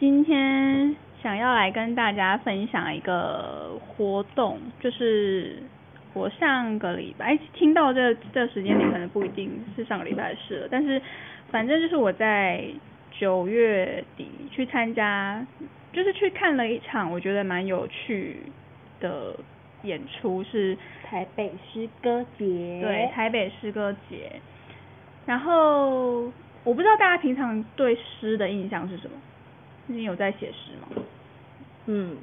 今天想要来跟大家分享一个活动，就是我上个礼拜听到这这时间点可能不一定是上个礼拜的事了，但是反正就是我在九月底去参加，就是去看了一场我觉得蛮有趣的演出，是台北诗歌节，对，台北诗歌节。然后我不知道大家平常对诗的印象是什么？你有在写诗吗？嗯，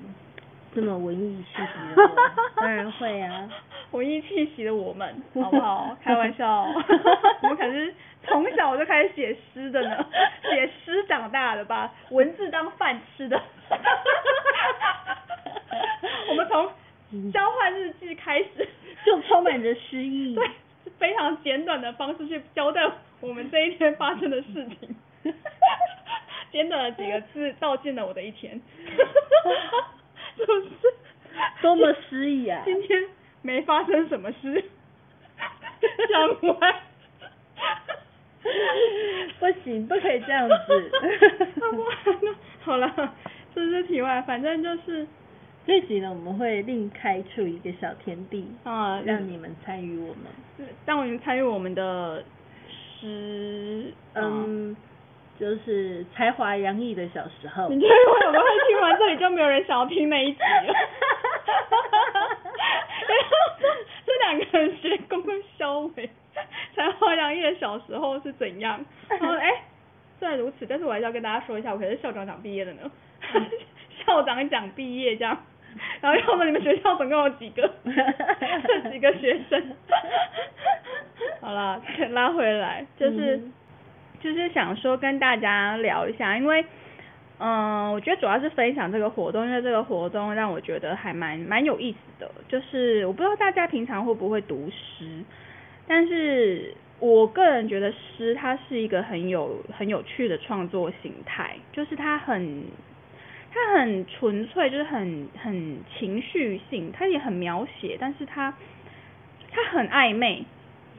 这么文艺气息的我，当然会啊。文艺气息的我们，好不好？开玩笑，我们可是从小就开始写诗的呢，写诗长大的，把文字当饭吃的。我们从交换日记开始，就充满着诗意。对。非常简短的方式去交代我们这一天发生的事情，简短的几个字道尽了我的一天，是不是？多么诗意啊！今天没发生什么事，讲完，不行，不可以这样子。好了，这是题外，反正就是。这集呢，我们会另开出一个小天地啊，让你们参与我们，让我们参与我们的诗，嗯，就是才华洋溢的小时候。你觉得我们会听完这里就没有人想要听那一集了？这两个人学公共肖伟，才华洋溢的小时候是怎样？然 后哎，虽然如此，但是我还是要跟大家说一下，我可是校长奖毕业的呢，校长奖毕业这样。然后要问你们学校总共有几个？这几个学生？好了，拉回来，就是就是想说跟大家聊一下，因为嗯，我觉得主要是分享这个活动，因为这个活动让我觉得还蛮蛮有意思的。就是我不知道大家平常会不会读诗，但是我个人觉得诗它是一个很有很有趣的创作形态，就是它很。它很纯粹，就是很很情绪性，它也很描写，但是它它很暧昧，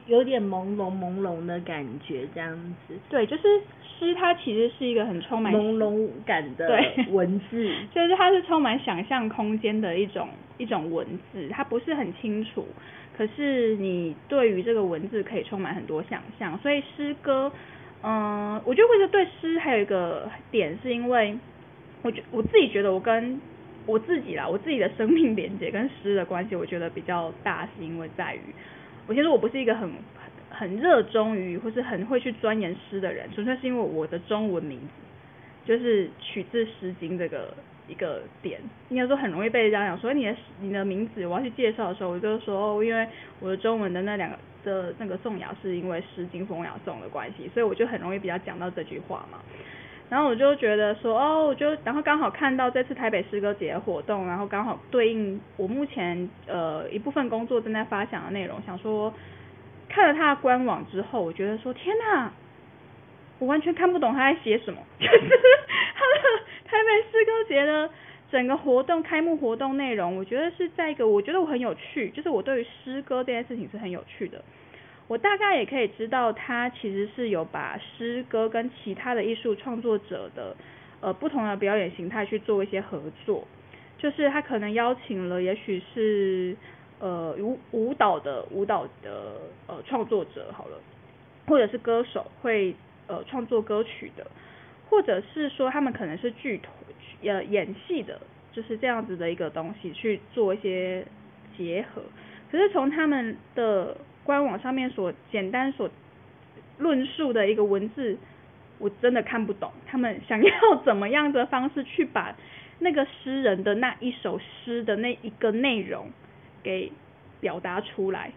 有点朦胧朦胧的感觉，这样子。对，就是诗，它其实是一个很充满朦胧感的文字，就是它是充满想象空间的一种一种文字，它不是很清楚，可是你对于这个文字可以充满很多想象，所以诗歌，嗯，我觉得对诗还有一个点，是因为。我觉我自己觉得我跟我自己啦，我自己的生命连接跟诗的关系，我觉得比较大，是因为在于，我先说我不是一个很很热衷于或是很会去钻研诗的人，纯粹是因为我的中文名字就是取自《诗经》这个一个点，应该说很容易被人家讲说你的你的名字我要去介绍的时候，我就说，因为我的中文的那两个的那个颂谣是因为《诗经》风雅颂的关系，所以我就很容易比较讲到这句话嘛。然后我就觉得说，哦，我就然后刚好看到这次台北诗歌节活动，然后刚好对应我目前呃一部分工作正在发想的内容，想说看了他的官网之后，我觉得说天呐，我完全看不懂他在写什么，就是他的台北诗歌节的整个活动开幕活动内容，我觉得是在一个我觉得我很有趣，就是我对于诗歌这件事情是很有趣的。我大概也可以知道，他其实是有把诗歌跟其他的艺术创作者的呃不同的表演形态去做一些合作，就是他可能邀请了，也许是呃舞舞蹈的舞蹈的呃创作者好了，或者是歌手会呃创作歌曲的，或者是说他们可能是剧团呃演戏的，就是这样子的一个东西去做一些结合，可是从他们的官网上面所简单所论述的一个文字，我真的看不懂。他们想要怎么样的方式去把那个诗人的那一首诗的那一个内容给表达出来？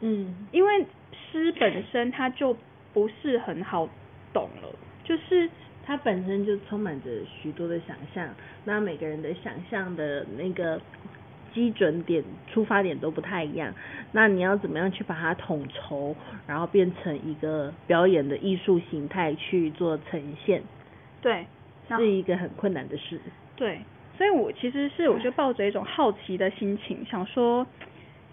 嗯，因为诗本身它就不是很好懂了，就是它本身就充满着许多的想象，那每个人的想象的那个基准点、出发点都不太一样。那你要怎么样去把它统筹，然后变成一个表演的艺术形态去做呈现？对，是一个很困难的事。对，所以我其实是我就抱着一种好奇的心情，想说，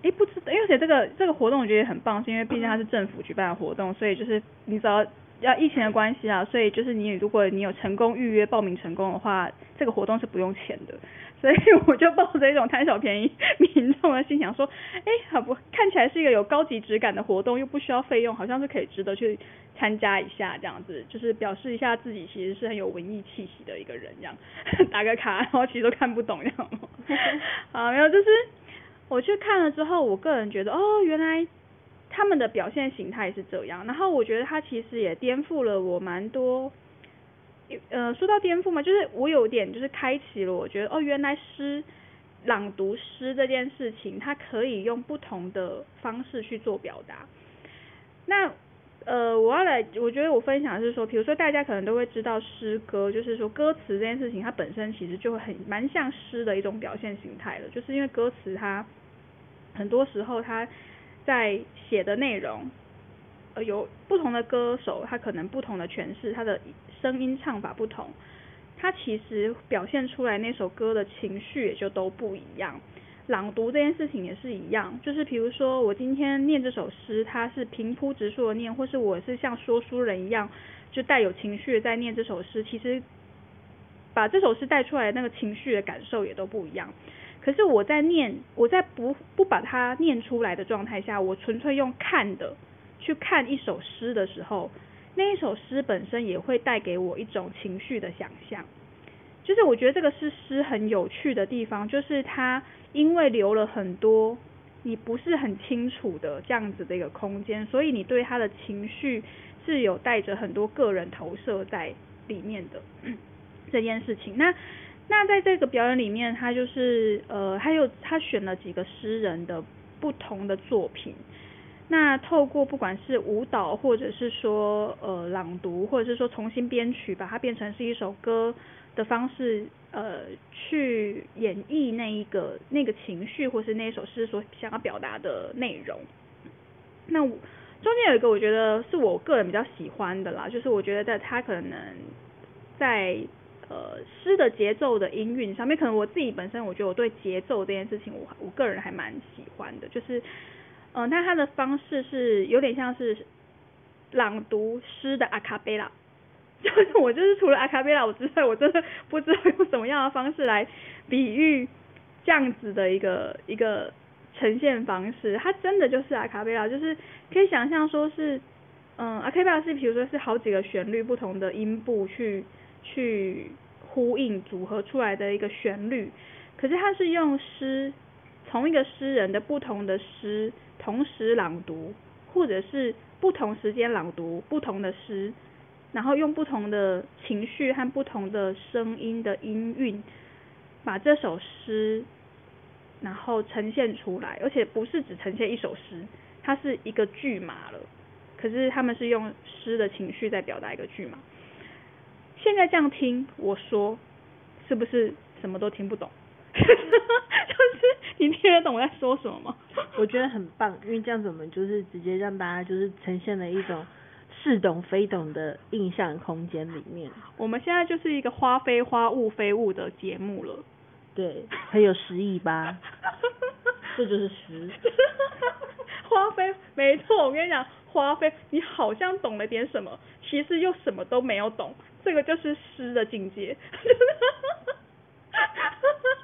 哎，不知道，而且这个这个活动我觉得也很棒，是因为毕竟它是政府举办的活动，所以就是你只要。要疫情的关系啊，所以就是你如果你有成功预约报名成功的话，这个活动是不用钱的。所以我就抱着一种贪小便宜民众的心想说，哎，好不看起来是一个有高级质感的活动，又不需要费用，好像是可以值得去参加一下这样子，就是表示一下自己其实是很有文艺气息的一个人这样，打个卡，然后其实都看不懂这样。啊，没有，就是我去看了之后，我个人觉得，哦，原来。他们的表现形态是这样，然后我觉得他其实也颠覆了我蛮多，呃，说到颠覆嘛，就是我有点就是开启了，我觉得哦，原来诗朗读诗这件事情，它可以用不同的方式去做表达。那呃，我要来，我觉得我分享是说，比如说大家可能都会知道诗歌，就是说歌词这件事情，它本身其实就会很蛮像诗的一种表现形态了，就是因为歌词它很多时候它。在写的内容，呃，有不同的歌手，他可能不同的诠释，他的声音唱法不同，它其实表现出来那首歌的情绪也就都不一样。朗读这件事情也是一样，就是比如说我今天念这首诗，它是平铺直述的念，或是我是像说书人一样，就带有情绪在念这首诗，其实把这首诗带出来那个情绪的感受也都不一样。可是我在念，我在不不把它念出来的状态下，我纯粹用看的去看一首诗的时候，那一首诗本身也会带给我一种情绪的想象。就是我觉得这个是诗很有趣的地方，就是它因为留了很多你不是很清楚的这样子的一个空间，所以你对他的情绪是有带着很多个人投射在里面的 这件事情。那那在这个表演里面，他就是呃，还有他选了几个诗人的不同的作品。那透过不管是舞蹈，或者是说呃朗读，或者是说重新编曲，把它变成是一首歌的方式，呃，去演绎那一个那个情绪，或是那首诗所想要表达的内容。那中间有一个我觉得是我个人比较喜欢的啦，就是我觉得在他可能在。呃，诗的节奏的音韵上面，可能我自己本身，我觉得我对节奏这件事情，我我个人还蛮喜欢的。就是，嗯，那他的方式是有点像是朗读诗的阿卡贝拉，就是我就是除了阿卡贝拉我之外，我真的不知道用什么样的方式来比喻这样子的一个一个呈现方式。它真的就是阿卡贝拉，就是可以想象说是，嗯，阿卡贝拉是比如说是好几个旋律不同的音部去。去呼应组合出来的一个旋律，可是它是用诗，同一个诗人的不同的诗同时朗读，或者是不同时间朗读不同的诗，然后用不同的情绪和不同的声音的音韵，把这首诗然后呈现出来，而且不是只呈现一首诗，它是一个剧码了。可是他们是用诗的情绪在表达一个剧码。现在这样听我说，是不是什么都听不懂？就是你听得懂我在说什么吗？我觉得很棒，因为这样子我们就是直接让大家就是呈现了一种似懂非懂的印象空间里面。我们现在就是一个花非花雾非雾的节目了。对，很有诗意吧？这就是诗。花非没错，我跟你讲，花非你好像懂了点什么，其实又什么都没有懂。这个就是诗的境界，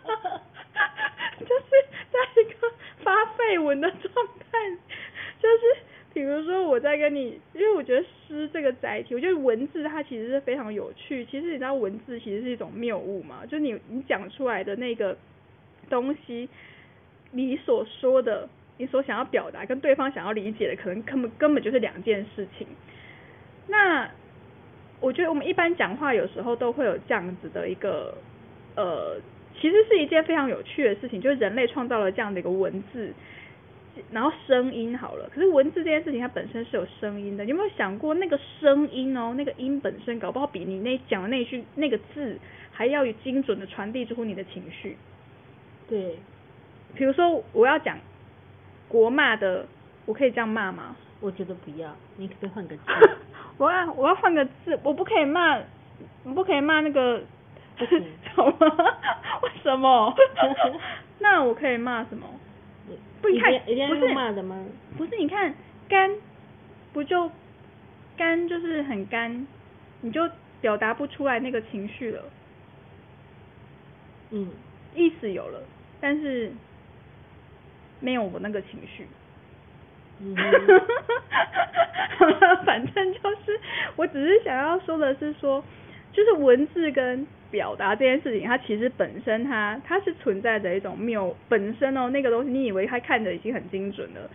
就是在一个发废文的状态，就是比如说我在跟你，因为我觉得诗这个载体，我觉得文字它其实是非常有趣。其实你知道文字其实是一种谬误嘛，就你你讲出来的那个东西，你所说的，你所想要表达跟对方想要理解的，可能根本根本就是两件事情。那我觉得我们一般讲话有时候都会有这样子的一个，呃，其实是一件非常有趣的事情，就是人类创造了这样的一个文字，然后声音好了，可是文字这件事情它本身是有声音的，你有没有想过那个声音哦，那个音本身搞不好比你那讲的那句那个字还要精准的传递出你的情绪。对，比如说我要讲国骂的，我可以这样骂吗？我觉得不要，你可不可以换个字？我要我要换个字，我不可以骂，我不可以骂那个，不 行什么？为什么？那我可以骂什么？不，你看，一定骂的吗？不是，你看干，不就干就是很干，你就表达不出来那个情绪了，嗯，意思有了，但是没有我那个情绪。嗯反正就是，我只是想要说的是说，就是文字跟表达这件事情，它其实本身它它是存在着一种谬，本身哦那个东西，你以为它看着已经很精准了，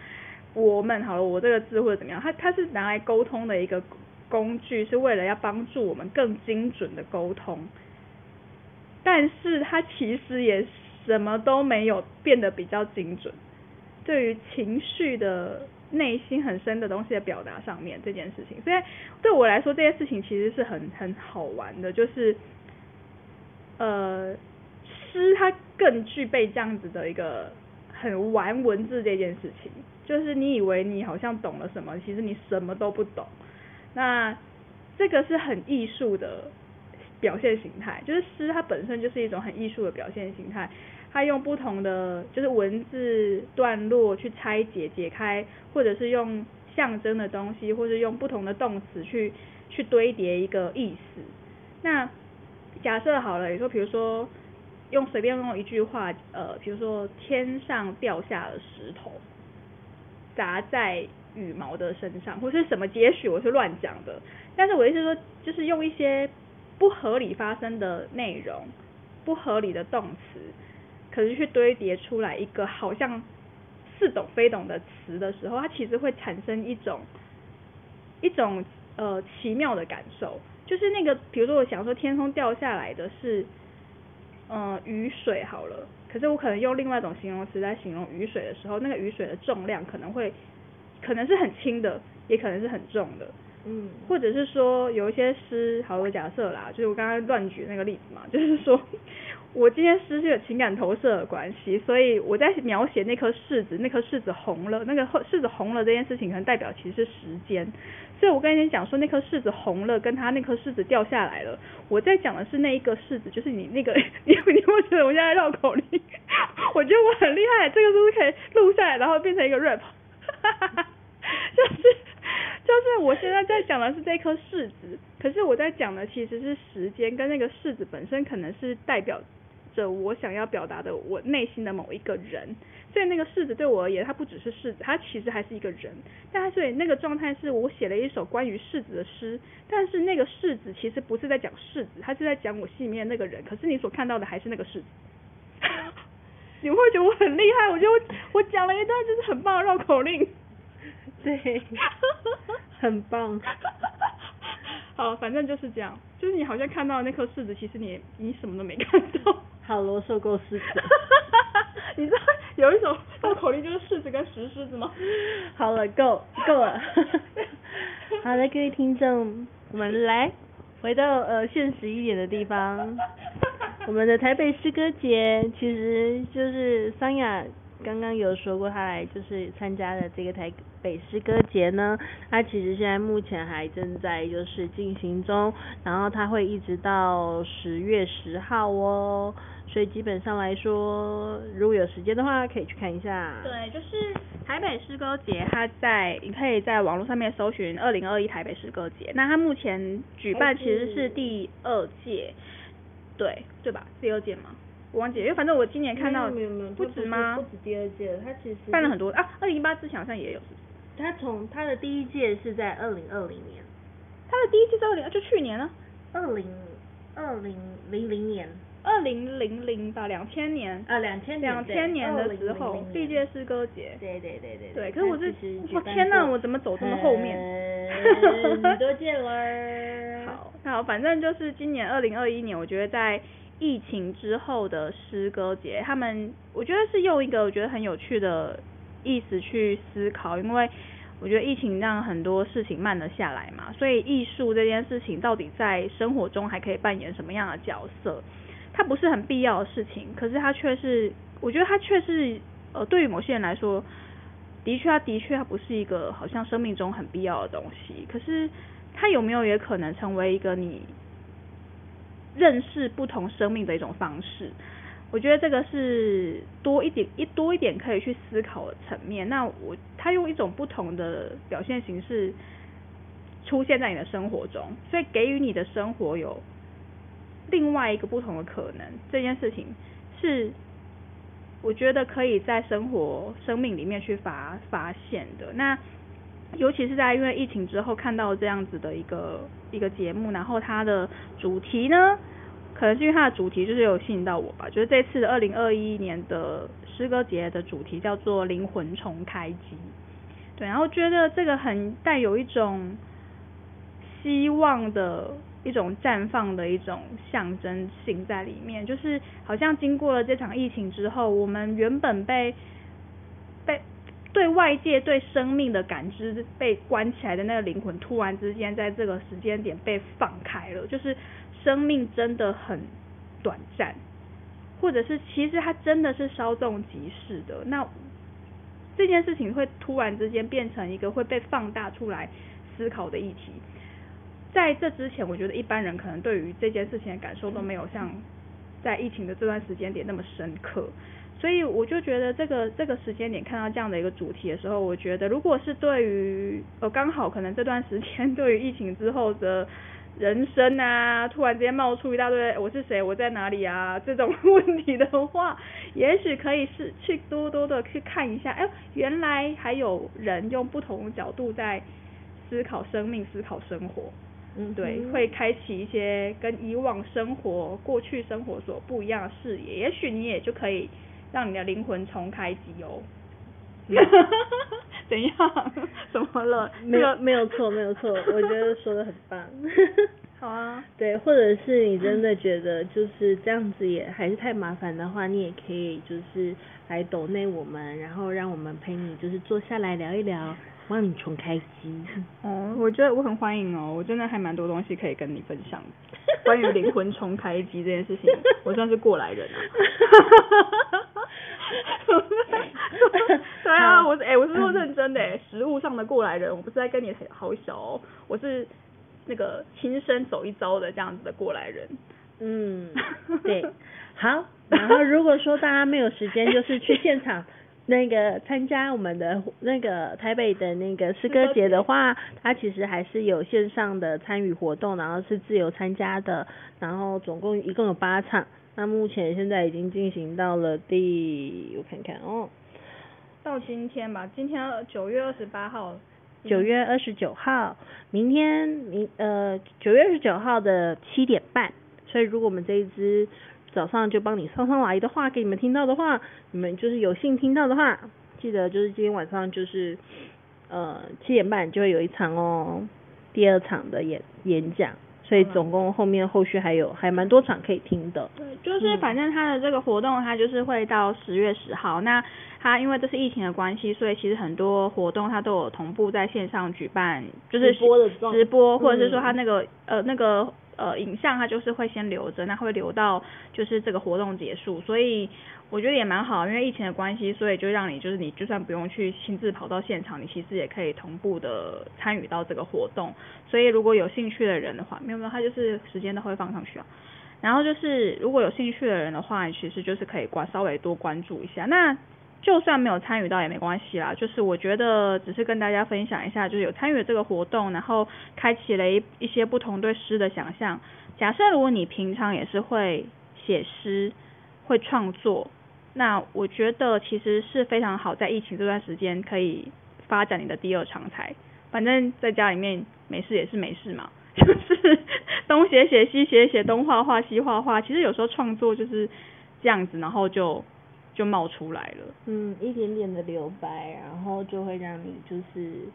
我们好了，我这个字或者怎么样，它它是拿来沟通的一个工具，是为了要帮助我们更精准的沟通，但是它其实也什么都没有变得比较精准。对于情绪的内心很深的东西的表达上面这件事情，所以对我来说这件事情其实是很很好玩的，就是呃诗它更具备这样子的一个很玩文字这件事情，就是你以为你好像懂了什么，其实你什么都不懂。那这个是很艺术的表现形态，就是诗它本身就是一种很艺术的表现形态。它用不同的就是文字段落去拆解、解开，或者是用象征的东西，或者用不同的动词去去堆叠一个意思。那假设好了，你说比如说用随便用一句话，呃，比如说天上掉下了石头，砸在羽毛的身上，或是什么，也许我是乱讲的，但是我意思说，就是用一些不合理发生的内容、不合理的动词。可是去堆叠出来一个好像似懂非懂的词的时候，它其实会产生一种一种呃奇妙的感受，就是那个比如说我想说天空掉下来的是呃雨水好了，可是我可能用另外一种形容词在形容雨水的时候，那个雨水的重量可能会可能是很轻的，也可能是很重的。嗯，或者是说有一些诗，好，我假设啦，就是我刚刚乱举那个例子嘛，就是说我今天失去了情感投射的关系，所以我在描写那颗柿子，那颗柿子红了，那个柿子红了这件事情，可能代表其实是时间，所以我跟你讲说那颗柿子红了，跟它那颗柿子掉下来了，我在讲的是那一个柿子，就是你那个，你你会觉得我现在绕口令，我觉得我很厉害，这个是不是可以录下来，然后变成一个 rap，哈哈哈就是。就是我现在在讲的是这颗柿子，可是我在讲的其实是时间跟那个柿子本身，可能是代表着我想要表达的我内心的某一个人。所以那个柿子对我而言，它不只是柿子，它其实还是一个人。但所以那个状态是我写了一首关于柿子的诗，但是那个柿子其实不是在讲柿子，它是在讲我心里面那个人。可是你所看到的还是那个柿子。你会觉得我很厉害？我觉得我我讲了一段就是很棒的绕口令。对，很棒。好，反正就是这样，就是你好像看到那颗柿子，其实你你什么都没看到。好罗受够狮子。你知道有一种绕口令就是柿子跟石狮子吗？好了，够够了。好的，各位听众，我们来回到呃现实一点的地方。我们的台北诗歌节其实就是桑雅刚刚有说过，他来就是参加的这个台北诗歌节呢，它其实现在目前还正在就是进行中，然后它会一直到十月十号哦，所以基本上来说，如果有时间的话，可以去看一下。对，就是台北诗歌节，它在你可以在网络上面搜寻二零二一台北诗歌节，那它目前举办其实是第二届，对对吧？第二届吗？我忘记了，因为反正我今年看到没有没有不止吗？不止第二届，它其实办了很多啊，二零一八之前好像也有，是不是？它从它的第一届是在二零二零年，它的第一届在二零，就去年呢，二零二零零零年，二零零零吧，两千年，啊两千两千年的时候，第一届诗歌节，对对对对对，可是我是，我天呐，我怎么走这么后面？很多届了。好，好，反正就是今年二零二一年，我觉得在疫情之后的诗歌节，他们我觉得是用一个我觉得很有趣的意思去思考，因为我觉得疫情让很多事情慢了下来嘛，所以艺术这件事情到底在生活中还可以扮演什么样的角色？它不是很必要的事情，可是它却是，我觉得它却是，呃，对于某些人来说，的确，它的确它不是一个好像生命中很必要的东西。可是它有没有也可能成为一个你认识不同生命的一种方式？我觉得这个是多一点一多一点可以去思考的层面。那我他用一种不同的表现形式出现在你的生活中，所以给予你的生活有。另外一个不同的可能，这件事情是我觉得可以在生活、生命里面去发发现的。那尤其是在因为疫情之后看到这样子的一个一个节目，然后它的主题呢，可能是因为它的主题就是有吸引到我吧。就是这次二零二一年的诗歌节的主题叫做“灵魂重开机”，对，然后觉得这个很带有一种希望的。一种绽放的一种象征性在里面，就是好像经过了这场疫情之后，我们原本被被对外界对生命的感知被关起来的那个灵魂，突然之间在这个时间点被放开了。就是生命真的很短暂，或者是其实它真的是稍纵即逝的。那这件事情会突然之间变成一个会被放大出来思考的议题。在这之前，我觉得一般人可能对于这件事情的感受都没有像在疫情的这段时间点那么深刻，所以我就觉得这个这个时间点看到这样的一个主题的时候，我觉得如果是对于呃刚好可能这段时间对于疫情之后的人生啊，突然之间冒出一大堆我是谁我在哪里啊这种问题的话，也许可以是去多多的去看一下，哎，原来还有人用不同角度在思考生命，思考生活。嗯，对，会开启一些跟以往生活、过去生活所不一样的视野，也许你也就可以让你的灵魂重开机哦。怎样？怎么了？没有，没有错，没有错，我觉得说的很棒。好啊。对，或者是你真的觉得就是这样子也还是太麻烦的话，你也可以就是来抖内我们，然后让我们陪你就是坐下来聊一聊。帮你重开机。哦，我觉得我很欢迎哦，我真的还蛮多东西可以跟你分享。关于灵魂重开机这件事情，我算是过来人啊。对啊，我是哎，我是说认真的，实物上的过来人，我不是在跟你好小哦，我是那个亲身走一遭的这样子的过来人。嗯，对，好。然后如果说大家没有时间，就是去现场。那个参加我们的那个台北的那个诗歌节的话，它其实还是有线上的参与活动，然后是自由参加的，然后总共一共有八场，那目前现在已经进行到了第我看看哦，到今天吧，今天九月二十八号，九月二十九号，明天明呃九月二十九号的七点半，所以如果我们这一支。早上就帮你上上来的话，给你们听到的话，你们就是有幸听到的话，记得就是今天晚上就是呃七点半就会有一场哦，第二场的演演讲，所以总共后面后续还有还蛮多场可以听的。对，就是反正他的这个活动，他就是会到十月十号。那他因为这是疫情的关系，所以其实很多活动他都有同步在线上举办，就是直播的直播，或者是说他那个呃那个。呃，影像它就是会先留着，那会留到就是这个活动结束，所以我觉得也蛮好，因为疫情的关系，所以就让你就是你就算不用去亲自跑到现场，你其实也可以同步的参与到这个活动。所以如果有兴趣的人的话，没有没有，他就是时间都会放上去啊。然后就是如果有兴趣的人的话，其实就是可以关稍微多关注一下。那就算没有参与到也没关系啦，就是我觉得只是跟大家分享一下，就是有参与这个活动，然后开启了一一些不同对诗的想象。假设如果你平常也是会写诗、会创作，那我觉得其实是非常好，在疫情这段时间可以发展你的第二长才。反正在家里面没事也是没事嘛，就是东写写西写写，东画画西画画。其实有时候创作就是这样子，然后就。就冒出来了，嗯，一点点的留白，然后就会让你就是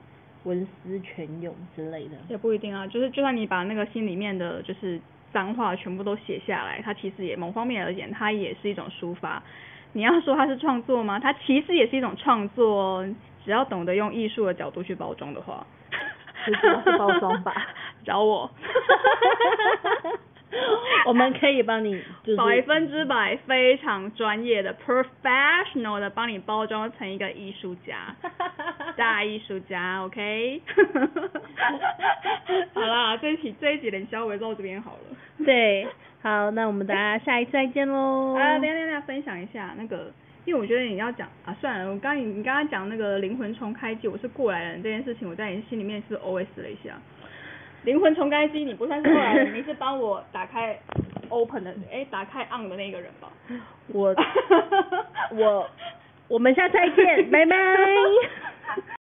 文思泉涌之类的。也不一定啊，就是就算你把那个心里面的就是脏话全部都写下来，它其实也某方面而言，它也是一种抒发。你要说它是创作吗？它其实也是一种创作哦，只要懂得用艺术的角度去包装的话。这主要是包装吧。找我。我们可以帮你，就是百分之百非常专业的 professional 的帮你包装成一个艺术家，大艺术家，OK？好啦，这一集这一集连消围到这边好了。对，好，那我们大家下一次再见喽。啊，等下等下分享一下那个，因为我觉得你要讲啊，算了，我刚你你刚刚讲那个灵魂重开机，我是过来人这件事情，我在你心里面是 OS 了一下。灵魂重开机，你不算是过来人，你是帮我打开 open 的，哎，打开 on 的那个人吧？我我 我们下次再见，拜拜。